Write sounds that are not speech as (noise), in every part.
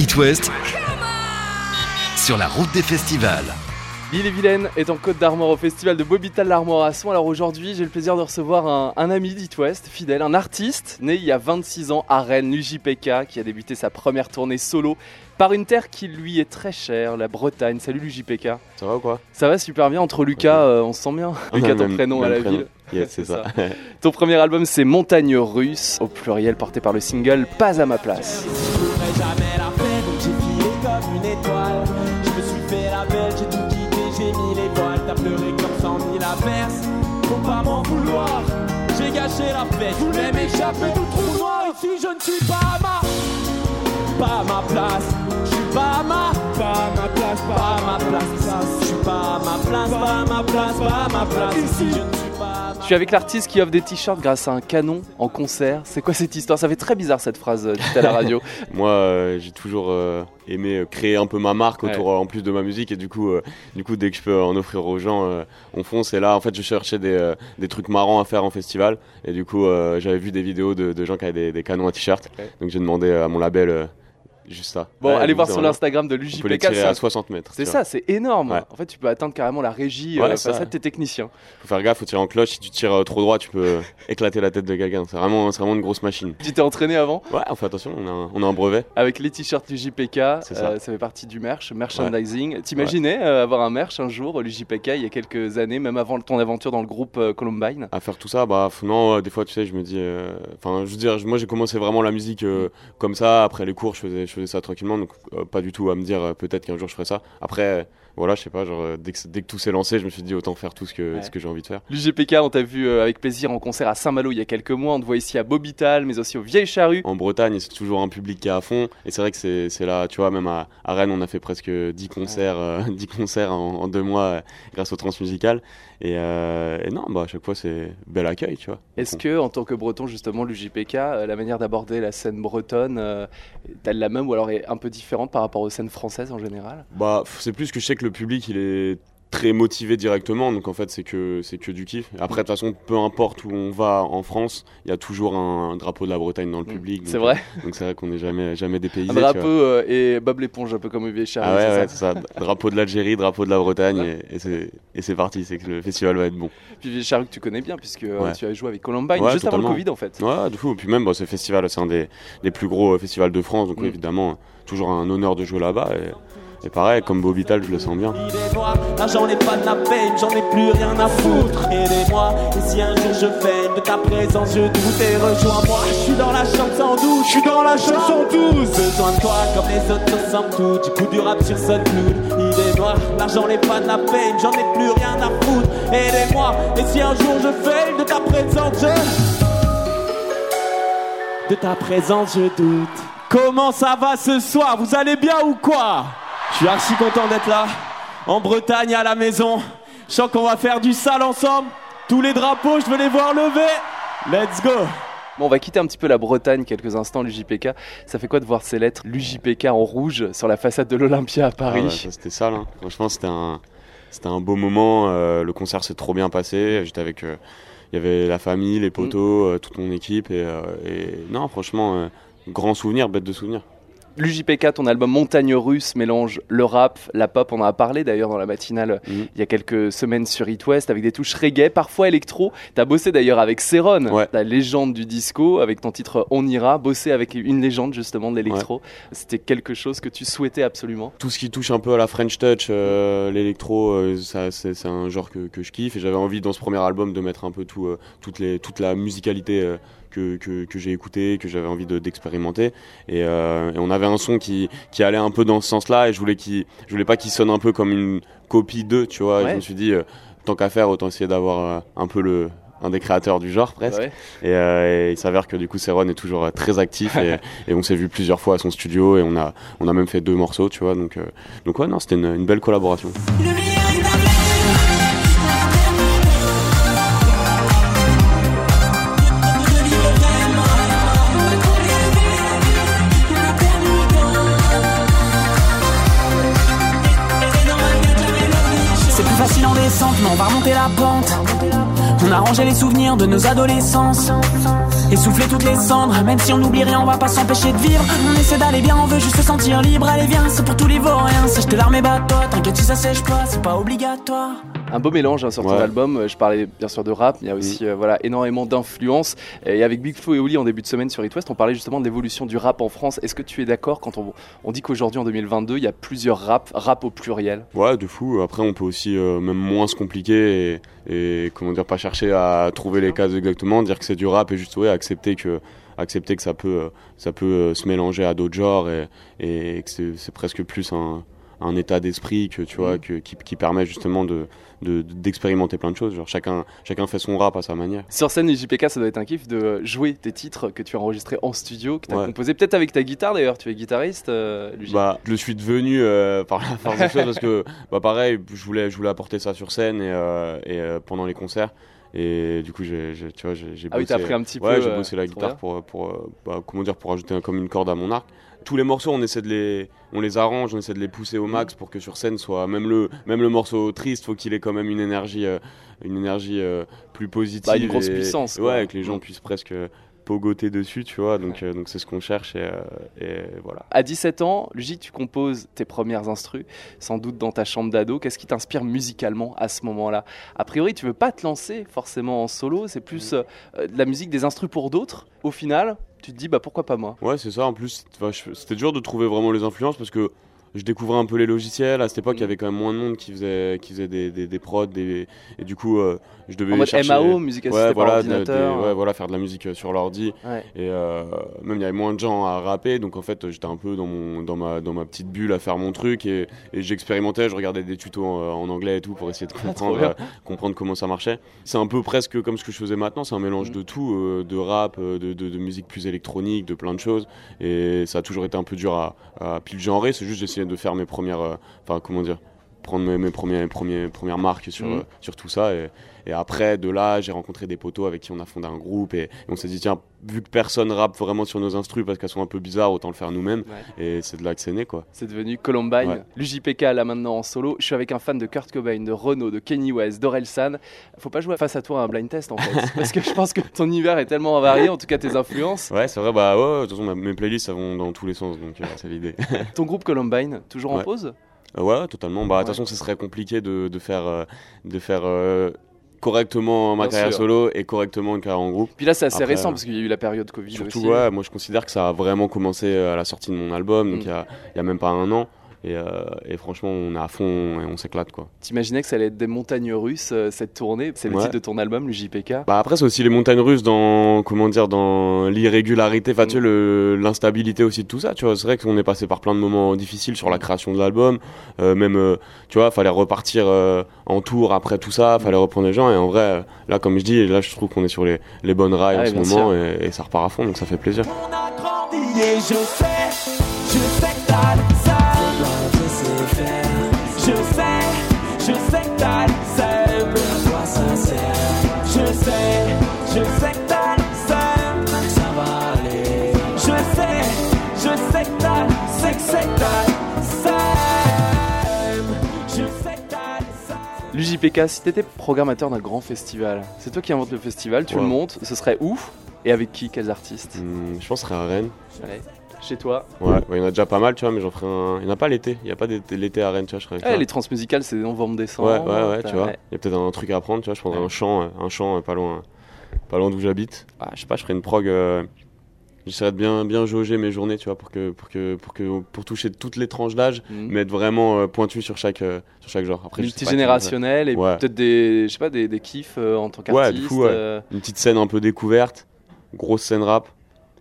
It West sur la route des festivals. L'île et Vilaine est en Côte d'Armor au festival de Bobital l'Armorasson. Alors aujourd'hui, j'ai le plaisir de recevoir un, un ami d'It West, fidèle, un artiste né il y a 26 ans à Rennes, l'UJPK, qui a débuté sa première tournée solo par une terre qui lui est très chère, la Bretagne. Salut l'UJPK. Ça va ou quoi? Ça va super bien entre Lucas, euh, on se sent bien. On a Lucas, ton même- prénom à la prénom. ville. Yes, c'est (laughs) ça. Ton premier album, c'est Montagne Russe, au pluriel porté par le single Pas à ma place. Je comme une étoile. Je me suis fait la belle, j'ai tout quitté, j'ai mis les voiles. T'as pleuré comme cent mille averses, faut pas m'en vouloir. J'ai gâché la fête, je voulais m'échapper du trou noir. Ici, je ne suis pas à ma, pas à ma place. Je suis pas à ma, pas à ma place, pas à ma place. Je suis pas à ma place, pas à ma place, pas à ma place. Ici, je ne suis Je suis avec l'artiste qui offre des t-shirts grâce à un canon en concert. C'est quoi cette histoire? Ça fait très bizarre cette phrase euh, dite à la radio. (laughs) Moi, euh, j'ai toujours euh, aimé créer un peu ma marque autour, Ouais. en plus de ma musique, et du coup, du coup, dès que je peux en offrir aux gens, on fonce. Et là, en fait, je cherchais des, des trucs marrants à faire en festival, et du coup, j'avais vu des vidéos de, de gens qui avaient des, des canons à t-shirt, Ouais. donc j'ai demandé à mon label euh, juste ça. Bon, Ouais, allez voir sur l'Instagram de l'UJPK. c'est à un- 60 mètres. C'est ça, c'est énorme. Ouais. En fait, tu peux atteindre carrément la régie Ouais, euh, ça. à tes techniciens. Faut faire gaffe, faut tirer en cloche. Si tu tires euh, trop droit, tu peux euh, (laughs) éclater la tête de quelqu'un. C'est vraiment, c'est vraiment une grosse machine. Tu t'es entraîné avant? Ouais, on fait attention, on a un, on a un brevet. avec les t-shirts l'UJPK. Ça. euh, ça fait partie du merch, merchandising. T'imaginais euh, avoir un merch un jour, l'UJPK, il y a quelques années, même avant ton aventure dans le groupe euh, Columbine? À faire tout ça bah non euh, des fois tu sais je me dis euh, enfin je veux dire moi j'ai commencé vraiment la musique euh, comme ça après les cours je faisais je faisais ça tranquillement donc euh, pas du tout à me dire euh, peut-être qu'un jour je ferai ça. Après euh, voilà je sais pas genre dès que dès que tout s'est lancé je me suis dit autant faire tout ce que Ouais. ce que j'ai envie de faire. L'UJPK, on t'a vu avec plaisir en concert à Saint-Malo il y a quelques mois. On te voit ici à Bobital, mais aussi aux Vieilles Charrues. en Bretagne c'est toujours un public qui est à fond. Et c'est vrai que c'est là tu vois même à, à Rennes on a fait presque 10 concerts euh, (laughs) 10 concerts en, en deux mois grâce au transmusical. Et, et non bah à chaque fois c'est bel accueil tu vois. Est-ce que, en tant que breton, justement, l'UJPK, la manière d'aborder la scène bretonne, euh, est-elle la même ou alors est un peu différente par rapport aux scènes françaises en général? Bah, c'est plus que je sais que le public, il est très motivé directement, donc en fait, c'est que, c'est que du kiff. Après, de toute façon, peu importe où on va en France, il y a toujours un, un drapeau de la Bretagne dans le public. Mm. C'est donc, vrai euh, Donc c'est vrai qu'on n'est jamais, jamais dépaysé. Un drapeau euh, et Bob l'éponge, un peu comme Vieilles Charrues. Ah ouais, c'est ouais, ça c'est ça. (laughs) Drapeau de l'Algérie, drapeau de la Bretagne, et, et c'est, et c'est parti, c'est que le festival va être bon. Puis Charrues que tu connais bien, puisque euh, Ouais. tu as joué avec Columbine juste avant le. Covid, en fait. Ouais, du coup, puis même, bah, ce festival, c'est un des, des plus gros festivals de France, donc Mm. évidemment, toujours un honneur de jouer là-bas. Et, et pareil, comme Bobital, je le sens bien. Aidez-moi, là j'en ai pas de la peine, j'en ai plus rien à foutre. Aidez-moi, et si un jour je fais de ta présence, je doute et rejoins-moi. Je suis dans la chambre sans doute, je suis dans la chambre sans doute. Besoin de toi comme les autres te ressemblent toutes. Du coup du rap sur SoundCloud. Aidez-moi, là j'en ai pas de la peine, j'en ai plus rien à foutre. Aidez-moi, et si un jour je fail de ta présence, je. De ta présence, je doute. Comment ça va ce soir? Vous allez bien ou quoi? Je suis archi content d'être là, en Bretagne à la maison. Je sens qu'on va faire du sale ensemble. Tous les drapeaux, je veux les voir lever. Let's go Bon, on va quitter un petit peu la Bretagne quelques instants, l'UJPK. Ça fait quoi de voir ces lettres, l'UJPK en rouge, sur la façade de l'Olympia à Paris Ah ouais, ça, c'était ça, là. Franchement, c'était un, c'était un beau moment. euh, le concert s'est trop bien passé. J'étais avec. euh, Il y avait la famille, les potos, euh, toute mon équipe. Et, euh, et non, franchement, euh, grand souvenir, bête de souvenir. L'UJPK, ton album Montagne Russe, mélange le rap, la pop, on en a parlé d'ailleurs dans la matinale Mhm. il y a quelques semaines sur It West, avec des touches reggae, parfois électro. T'as bossé d'ailleurs avec Céron, Ouais. la légende du disco, avec ton titre On ira, bossé avec une légende justement de l'électro. C'était quelque chose que tu souhaitais absolument? Tout ce qui touche un peu à la French Touch, euh, l'électro, euh, c'est, un genre que, que je kiffe. Et j'avais envie dans ce premier album de mettre un peu tout, euh, toutes les, toute la musicalité que, que, que j'ai écoutée, que j'avais envie de, d'expérimenter. Et, euh, et on avait un son qui, qui allait un peu dans ce sens-là. Et je voulais, qu'il, je voulais pas qu'il sonne un peu comme une copie d'eux, tu vois. Et Ouais. je me suis dit, euh, tant qu'à faire, autant essayer d'avoir euh, un peu le un des créateurs du genre presque Ouais. et, euh, et il s'avère que du coup Céron est toujours euh, très actif et, (laughs) et on s'est vu plusieurs fois à son studio et on a on a même fait deux morceaux tu vois donc euh, donc ouais non c'était une, une belle collaboration on va remonter la pente. On a les souvenirs de nos adolescences. Essouffler toutes les cendres, même si on n'oublie rien, on va pas s'empêcher de vivre. On essaie d'aller bien, on veut juste se sentir libre. Allez, viens, c'est pour tous les vauriens. Sèche tes larmes et bat-toi, t'inquiète si ça sèche pas, c'est pas obligatoire. Un beau mélange hein, sur ton Ouais. album. Je parlais bien sûr de rap, mais il y a aussi euh, voilà, énormément d'influences. Et avec Big Flo et Oli en début de semaine sur It West, on parlait justement de l'évolution du rap en France. Est-ce que tu es d'accord quand on, on dit qu'aujourd'hui en 2022, il y a plusieurs rap, rap au pluriel? Ouais, de fou. Après, on peut aussi euh, même moins se compliquer et, et, comment dire, pas chercher à trouver les cases exactement, dire que c'est du rap et juste ouais, accepter que accepter que ça peut euh, ça peut euh, se mélanger à d'autres genres et, et que c'est presque plus un, un état d'esprit que tu vois que, qui, qui permet justement de de- d'expérimenter plein de choses. Genre chacun chacun fait son rap à sa manière. Sur scène, JPK, ça doit être un kiff de jouer tes titres que tu as enregistrés en studio, que tu as Ouais. composé peut-être avec ta guitare d'ailleurs. Tu es guitariste, euh, Bah, je le suis devenu euh, (laughs) par la force des choses parce que, bah, pareil, je voulais, je voulais apporter ça sur scène et, et euh, pendant les concerts. Et du coup, j'ai, j'ai- tu vois, j'ai, j'ai Ah bossé, t'as appris un petit peu. ouais, j'ai euh, bossé la guitare pour, pour, euh, bah, comment dire, pour ajouter un- comme une corde à mon arc. Tous les morceaux, on essaie de les, on les arrange, on essaie de les pousser au max pour que sur scène soit même le, même le morceau triste, faut qu'il ait quand même une énergie, euh, une énergie plus positive. Bah, une grosse et- puissance, Ouais, quoi. que les gens Mm. puissent presque pogoter dessus, tu vois. Donc, euh, donc c'est ce qu'on cherche et, euh, et voilà. À 17 ans, Luigi, tu composes tes premières instrus, sans doute dans ta chambre d'ado. Qu'est-ce qui t'inspire musicalement à ce moment-là? A priori, tu veux pas te lancer forcément en solo, c'est plus euh, euh, de la musique des instrus pour d'autres. Au final, tu te dis, bah pourquoi pas moi? Ouais, c'est ça. En plus, c'était dur de trouver vraiment les influences parce que je découvrais un peu les logiciels. À cette époque, il y Mhm. avait quand même moins de monde qui faisait, qui faisait des, des, des prods. Des, et du coup, euh, je devais En mode chercher... MAO, musique assistée Ouais, par voilà, de- des- ordinateur. ouais, voilà, faire de la musique euh, sur l'ordi. Ouais. Et euh, même il y avait moins de gens à rapper, donc en fait j'étais un peu dans, mon, dans, ma, dans ma petite bulle à faire mon truc et, et j'expérimentais, je regardais des tutos en, en anglais et tout pour essayer de (laughs) comprendre, bien. euh, comprendre comment ça marchait. C'est un peu presque comme ce que je faisais maintenant, c'est un mélange Mhm. de tout, de rap, de, de, de musique plus électronique, de plein de choses. Et ça a toujours été un peu dur à, à pile genrer, c'est juste j'essayais de faire mes premières, euh, enfin comment dire, prendre mes, mes, premiers, premiers, premières marques sur, Mhm. euh, sur tout ça. Et, et après, de là, j'ai rencontré des potos avec qui on a fondé un groupe et, et on s'est dit, tiens, vu que personne rappe vraiment sur nos instrus parce qu'elles sont un peu bizarres, autant le faire nous-mêmes. Ouais. Et c'est de là que c'est né, quoi. C'est devenu Columbine. Ouais. L'UJPK là maintenant en solo. Je suis avec un fan de Kurt Cobain, de Renault, de Kenny West, d'Orelsan. Faut pas jouer face à toi à un blind test en fait. (laughs) parce que je pense que ton univers est tellement varié, en tout cas tes influences. Ouais, c'est vrai, bah ouais, de toute façon, ma- mes playlists, ça vont dans tous les sens, donc euh, c'est l'idée. Ton groupe Columbine, toujours en pause? Euh, ouais, totalement. Bah, de Ouais. toute façon, ce serait compliqué de, de faire, euh, de faire euh, correctement ma Bien carrière sûr. solo et correctement une carrière en groupe. Puis là c'est assez Après, récent parce qu'il y a eu la période Covid Surtout, aussi. ouais, moi je considère que ça a vraiment commencé à la sortie de mon album, donc Mm. il y, a, a même pas un an. Et, euh, et franchement, on est à fond et on s'éclate, quoi. T'imaginais que ça allait être des montagnes russes euh, cette tournée? C'est le Ouais. titre de ton album, l'UJPK. Bah après c'est aussi les montagnes russes dans comment dire dans l'irrégularité, enfin tu sais, le- l'instabilité aussi de tout ça. Tu vois, c'est vrai qu'on est passé par plein de moments difficiles sur la création de l'album, euh, même euh, tu vois, fallait repartir euh, en tour après tout ça, fallait reprendre les gens et en vrai là comme je dis, là je trouve qu'on est sur les, les bonnes rails Ouais, en ce moment et, et ça repart à fond donc ça fait plaisir. On a grandi et je sais, je sais que L'UJPK, si t'étais programmateur d'un grand festival, c'est toi qui inventes le festival, tu Ouais. le montes, ce serait où Et avec qui Quels artistes Hum, je pense que ce serait à Rennes. Chez toi Ouais, ouais, il y en a déjà pas mal, tu vois, mais j'en ferai un. Il n'y en a pas l'été, il n'y a pas l'été à Rennes, tu vois, je Ouais. Les transmusicales, c'est novembre-décembre. Ouais, ouais, ouais, tu vois. Il y a peut-être un truc à apprendre, tu vois. Je prendrais Ouais. un champ, euh, un champ euh, pas loin, pas loin d'où j'habite. Ah, je sais pas, je ferais une prog. euh, J'essaierais de bien, bien jauger mes journées, tu vois, pour que, pour que, pour que, pour toucher toutes les tranches d'âge, Mhm. mais être vraiment euh, pointu sur chaque, euh, sur chaque genre. Après, multigénérationnel et Ouais. peut-être des, je sais pas, des, des kiffs euh, en tant Ouais, qu'artiste. du coup, ouais. Une petite scène un peu découverte, grosse scène rap,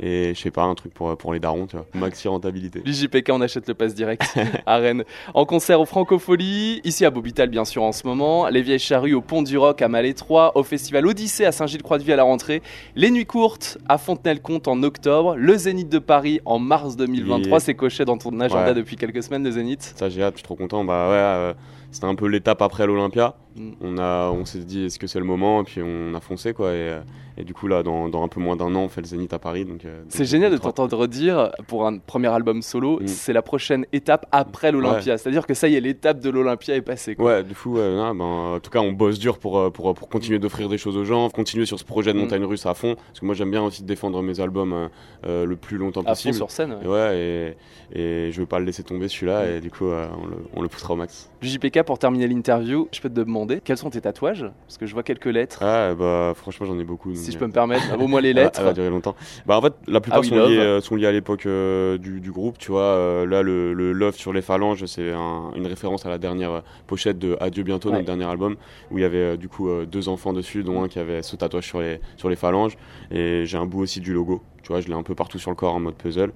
et je sais pas, un truc pour, pour les darons, tu vois. Maxi rentabilité. L'IJPK, on achète le pass direct (laughs) à Rennes. En concert au Francofolie, ici à Bobital bien sûr en ce moment, les Vieilles Charrues au Pont du Roc à Malétroit, au Festival Odyssée à Saint-Gilles-Croix-de-Vie à la rentrée, les Nuits Courtes à Fontenay-le-Comte en octobre, le Zénith de Paris en mars 2023, Yeah. c'est coché dans ton agenda Ouais. depuis quelques semaines le Zénith. Ça, j'ai hâte, je suis trop content. Bah ouais, euh, c'était un peu l'étape après l'Olympia. Mm. On, a, on s'est dit, est-ce que c'est le moment? Et puis on a foncé, quoi. Et, euh, et du coup, là, dans, dans un peu moins d'un an, on fait le Zénith à Paris. Donc, euh, C'est génial de t'entendre dire, pour un premier album solo, Mm. c'est la prochaine étape après l'Olympia. C'est-à-dire que ça y est, l'étape de l'Olympia est passée. Quoi. Ouais, du coup, ouais, ben, en tout cas, on bosse dur pour, euh, pour, pour continuer d'offrir des choses aux gens, continuer sur ce projet de Mm. montagne russe à fond. Parce que moi, j'aime bien aussi défendre mes albums euh, le plus longtemps À fond possible. sur scène. ouais. Et ouais, et, et je veux pas le laisser tomber celui-là, et du coup, euh, on, le, on le poussera au max. Du Pour terminer l'interview, je peux te demander quels sont tes tatouages? Parce que je vois quelques lettres. Ah, bah, franchement, j'en ai beaucoup. donc, si je euh, peux me permettre, (laughs) au moins les va- lettres. Elle va durer longtemps. Bah, en fait, la plupart Ah sont, liés, euh, sont liés à l'époque euh, du, du groupe, tu vois. Euh, là, le, le Love sur les phalanges, c'est un- une référence à la dernière pochette de Adieu bientôt, Ouais. notre dernier album, où il y avait du coup deux enfants dessus, dont un qui avait ce tatouage sur les, sur les phalanges. Et j'ai un bout aussi du logo, tu vois, je l'ai un peu partout sur le corps en mode puzzle.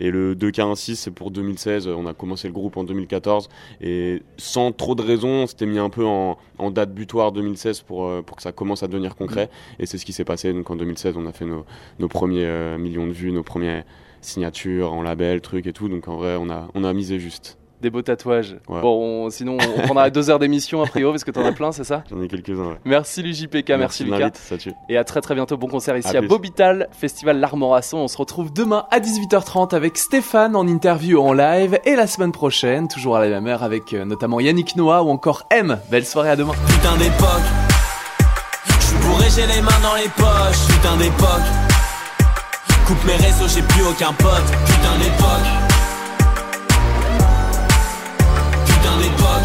Et le 2K16, c'est pour 2016. On a commencé le groupe en 2014. Et sans trop de raison, on s'était mis un peu en, en date butoir 2016 pour, euh, pour que ça commence à devenir concret. Et c'est ce qui s'est passé. Donc en 2016, on a fait nos, nos premiers euh, millions de vues, nos premières signatures en label, trucs et tout. Donc en vrai, on a, on a misé juste. Des beaux tatouages. Ouais. Bon, on- sinon, on prendra (laughs) deux heures d'émission a priori, parce que t'en as plein, c'est ça? J'en ai quelques-uns. Ouais. Merci l'UJPK, merci, de Lucas. ça tue. Et à très très bientôt. Bon concert ici À. Bobital, Festival L'Armorasson. On se retrouve demain à 18h30 avec Stéphane en interview en live. Et la semaine prochaine, toujours à la même heure, avec euh, notamment Yannick Noah ou encore M. Belle soirée à demain. Putain d'époque Je suis bourré, j'ai les mains dans les poches Putain d'époque Coupe mes réseaux, j'ai plus aucun pote Putain d'époque holding on.